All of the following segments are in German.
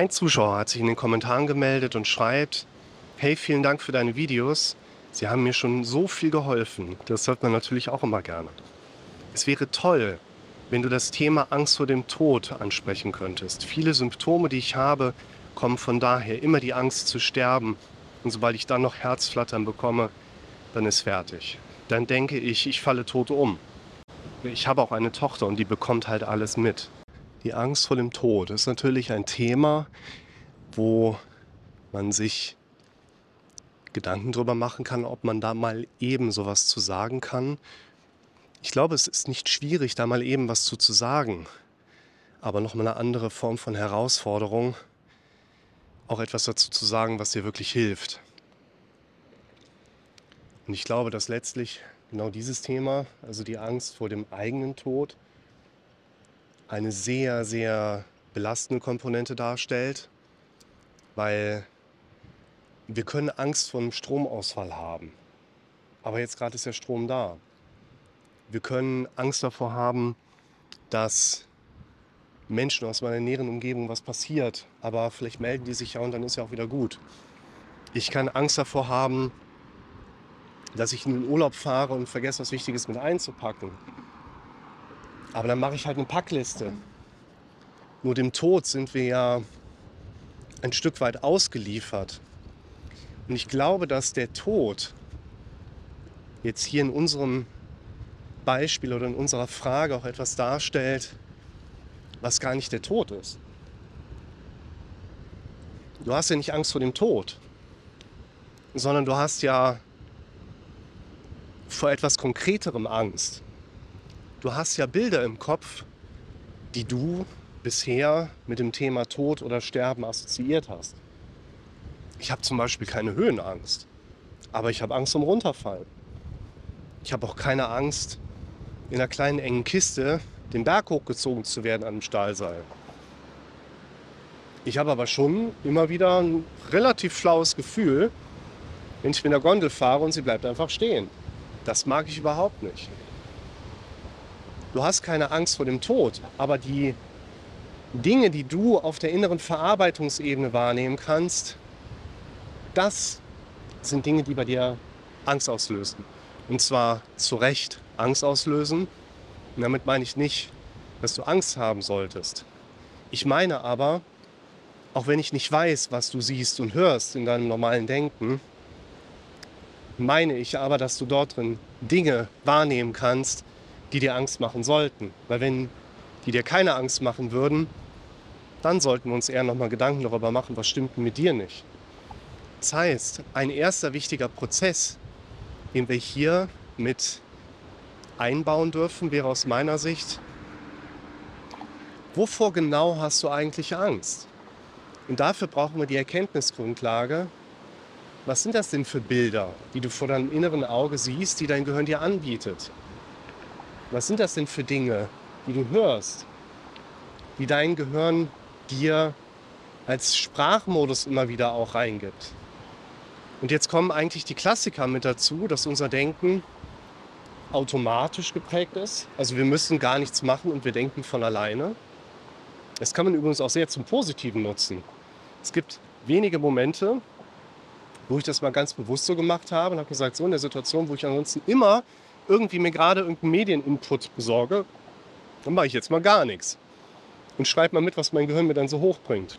Ein Zuschauer hat sich in den Kommentaren gemeldet und schreibt, hey, vielen Dank für deine Videos. Sie haben mir schon so viel geholfen. Das hört man natürlich auch immer gerne. Es wäre toll, wenn du das Thema Angst vor dem Tod ansprechen könntest. Viele Symptome, die ich habe, kommen von daher. Immer die Angst zu sterben. Und sobald ich dann noch Herzflattern bekomme, dann ist fertig. Dann denke ich, ich falle tot um. Ich habe auch eine Tochter und die bekommt halt alles mit. Die Angst vor dem Tod ist natürlich ein Thema, wo man sich Gedanken darüber machen kann, ob man da mal eben sowas zu sagen kann. Ich glaube, es ist nicht schwierig, da mal eben was zu, zu sagen, aber nochmal eine andere Form von Herausforderung, auch etwas dazu zu sagen, was dir wirklich hilft. Und ich glaube, dass letztlich genau dieses Thema, also die Angst vor dem eigenen Tod, eine sehr, sehr belastende Komponente darstellt, weil wir können Angst vor einem Stromausfall haben. Aber jetzt gerade ist der Strom da. Wir können Angst davor haben, dass Menschen aus meiner näheren Umgebung was passiert. Aber vielleicht melden die sich ja und dann ist ja auch wieder gut. Ich kann Angst davor haben, dass ich in den Urlaub fahre und vergesse, was Wichtiges mit einzupacken. Aber dann mache ich halt eine Packliste. Nur dem Tod sind wir ja ein Stück weit ausgeliefert. Und ich glaube, dass der Tod jetzt hier in unserem Beispiel oder in unserer Frage auch etwas darstellt, was gar nicht der Tod ist. Du hast ja nicht Angst vor dem Tod, sondern du hast ja vor etwas Konkreterem Angst. Du hast ja Bilder im Kopf, die du bisher mit dem Thema Tod oder Sterben assoziiert hast. Ich habe zum Beispiel keine Höhenangst, aber ich habe Angst um Runterfallen. Ich habe auch keine Angst, in einer kleinen engen Kiste den Berg hochgezogen zu werden an einem Stahlseil. Ich habe aber schon immer wieder ein relativ schlaues Gefühl, wenn ich mit der Gondel fahre und sie bleibt einfach stehen. Das mag ich überhaupt nicht. Du hast keine Angst vor dem Tod, aber die Dinge, die du auf der inneren Verarbeitungsebene wahrnehmen kannst, das sind Dinge, die bei dir Angst auslösen. Und zwar zu Recht Angst auslösen. Und damit meine ich nicht, dass du Angst haben solltest. Ich meine aber, auch wenn ich nicht weiß, was du siehst und hörst in deinem normalen Denken, meine ich aber, dass du dort drin Dinge wahrnehmen kannst, die dir Angst machen sollten. Weil wenn die dir keine Angst machen würden, dann sollten wir uns eher nochmal Gedanken darüber machen, was stimmt mit dir nicht. Das heißt, ein erster wichtiger Prozess, den wir hier mit einbauen dürfen, wäre aus meiner Sicht, wovor genau hast du eigentlich Angst? Und dafür brauchen wir die Erkenntnisgrundlage, was sind das denn für Bilder, die du vor deinem inneren Auge siehst, die dein Gehirn dir anbietet? Was sind das denn für Dinge, die du hörst, die dein Gehirn dir als Sprachmodus immer wieder auch reingibt? Und jetzt kommen eigentlich die Klassiker mit dazu, dass unser Denken automatisch geprägt ist. Also wir müssen gar nichts machen und wir denken von alleine. Das kann man übrigens auch sehr zum Positiven nutzen. Es gibt wenige Momente, wo ich das mal ganz bewusst so gemacht habe und habe gesagt, so in der Situation, wo ich ansonsten immer irgendwie mir gerade irgendeinen Medieninput besorge, dann mache ich jetzt mal gar nichts. Und schreibe mal mit, was mein Gehirn mir dann so hochbringt.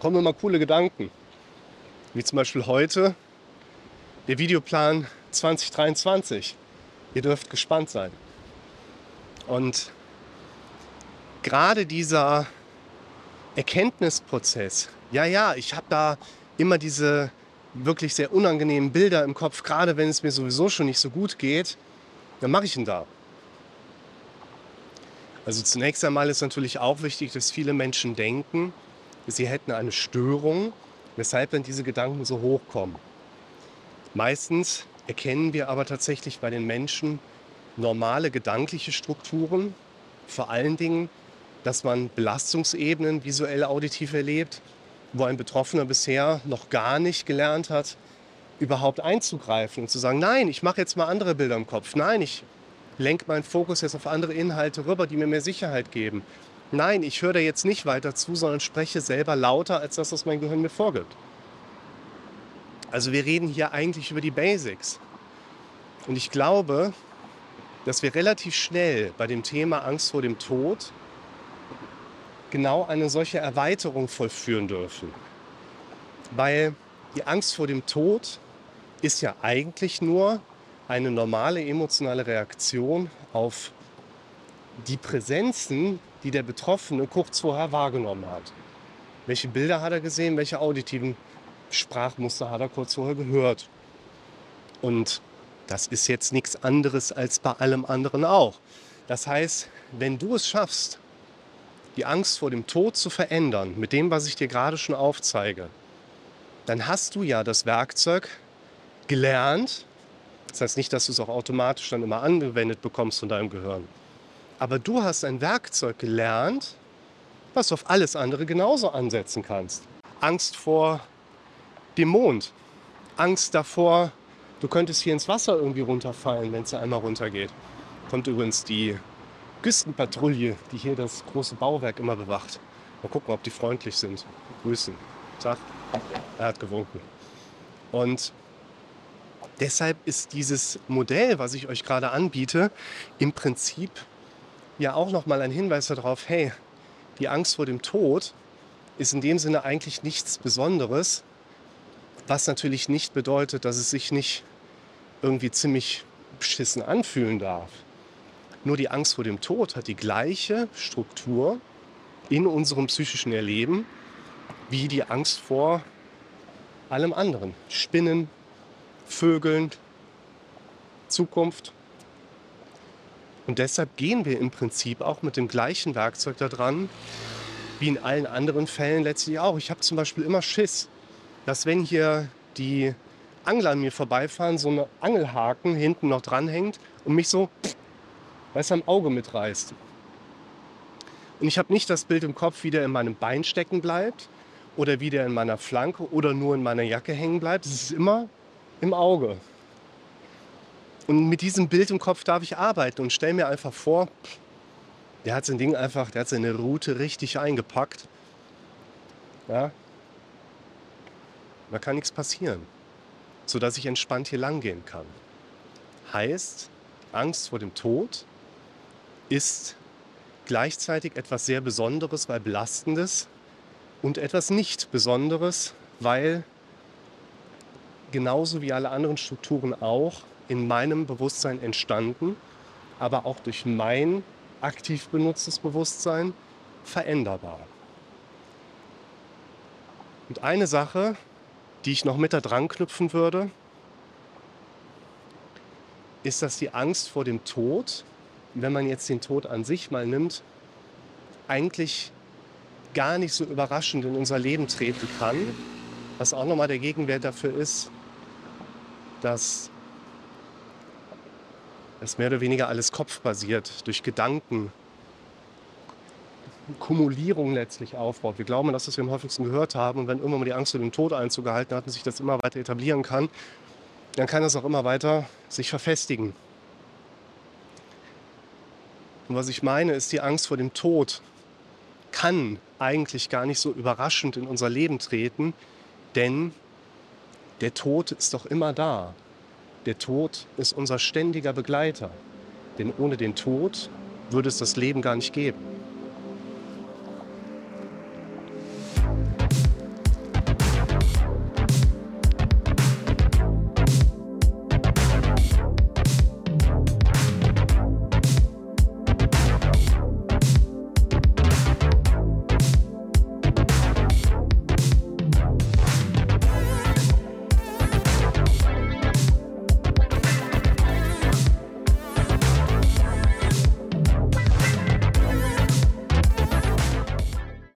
Kommen mal coole Gedanken. Wie zum Beispiel heute der Videoplan 2023. Ihr dürft gespannt sein. Und gerade dieser Erkenntnisprozess, ja, ja, ich habe da immer diese wirklich sehr unangenehmen Bilder im Kopf, gerade wenn es mir sowieso schon nicht so gut geht, dann mache ich ihn da. Also zunächst einmal ist natürlich auch wichtig, dass viele Menschen denken, sie hätten eine Störung, weshalb dann diese Gedanken so hochkommen. Meistens erkennen wir aber tatsächlich bei den Menschen normale gedankliche Strukturen, vor allen Dingen, dass man Belastungsebenen visuell auditiv erlebt, wo ein Betroffener bisher noch gar nicht gelernt hat, überhaupt einzugreifen und zu sagen, nein, ich mache jetzt mal andere Bilder im Kopf. Nein, ich lenke meinen Fokus jetzt auf andere Inhalte rüber, die mir mehr Sicherheit geben. Nein, ich höre da jetzt nicht weiter zu, sondern spreche selber lauter als das, was mein Gehirn mir vorgibt. Also wir reden hier eigentlich über die Basics. Und ich glaube, dass wir relativ schnell bei dem Thema Angst vor dem Tod genau eine solche Erweiterung vollführen dürfen. Weil die Angst vor dem Tod ist ja eigentlich nur eine normale emotionale Reaktion auf die Präsenzen, die der Betroffene kurz vorher wahrgenommen hat. Welche Bilder hat er gesehen, welche auditiven Sprachmuster hat er kurz vorher gehört. Und das ist jetzt nichts anderes als bei allem anderen auch. Das heißt, wenn du es schaffst, die Angst vor dem Tod zu verändern, mit dem, was ich dir gerade schon aufzeige, dann hast du ja das Werkzeug gelernt. Das heißt nicht, dass du es auch automatisch dann immer angewendet bekommst von deinem Gehirn. Aber du hast ein Werkzeug gelernt, was du auf alles andere genauso ansetzen kannst. Angst vor dem Mond. Angst davor, du könntest hier ins Wasser irgendwie runterfallen, wenn es einmal runtergeht. Kommt übrigens die Küstenpatrouille, die hier das große Bauwerk immer bewacht. Mal gucken, ob die freundlich sind. Grüßen. Tag. Er hat gewunken. Und deshalb ist dieses Modell, was ich euch gerade anbiete, im Prinzip ja auch nochmal ein Hinweis darauf, hey, die Angst vor dem Tod ist in dem Sinne eigentlich nichts Besonderes, was natürlich nicht bedeutet, dass es sich nicht irgendwie ziemlich beschissen anfühlen darf. Nur die Angst vor dem Tod hat die gleiche Struktur in unserem psychischen Erleben wie die Angst vor allem anderen. Spinnen, Vögeln, Zukunft. Und deshalb gehen wir im Prinzip auch mit dem gleichen Werkzeug da dran, wie in allen anderen Fällen letztlich auch. Ich habe zum Beispiel immer Schiss, dass wenn hier die Angler an mir vorbeifahren, so ein Angelhaken hinten noch dranhängt und mich so, weißt du, am Auge mitreißt. Und ich habe nicht das Bild im Kopf, wie der in meinem Bein stecken bleibt oder wie der in meiner Flanke oder nur in meiner Jacke hängen bleibt. Es ist immer im Auge. Und mit diesem Bild im Kopf darf ich arbeiten und stelle mir einfach vor, der hat sein Ding einfach, der hat seine Route richtig eingepackt. Ja, da kann nichts passieren, sodass ich entspannt hier lang gehen kann. Heißt, Angst vor dem Tod ist gleichzeitig etwas sehr Besonderes, weil Belastendes und etwas nicht Besonderes, weil genauso wie alle anderen Strukturen auch in meinem Bewusstsein entstanden, aber auch durch mein aktiv benutztes Bewusstsein veränderbar. Und eine Sache, die ich noch mit da dran knüpfen würde, ist, dass die Angst vor dem Tod, wenn man jetzt den Tod an sich mal nimmt, eigentlich gar nicht so überraschend in unser Leben treten kann. Was auch nochmal der Gegenwert dafür ist, dass es mehr oder weniger alles kopfbasiert, durch Gedanken Kumulierung letztlich aufbaut. Wir glauben, dass das wir am häufigsten gehört haben. Und wenn irgendwann mal die Angst vor dem Tod Einzug gehalten hat und sich das immer weiter etablieren kann, dann kann das auch immer weiter sich verfestigen. Und was ich meine, ist die Angst vor dem Tod kann eigentlich gar nicht so überraschend in unser Leben treten, denn der Tod ist doch immer da. Der Tod ist unser ständiger Begleiter. Denn ohne den Tod würde es das Leben gar nicht geben.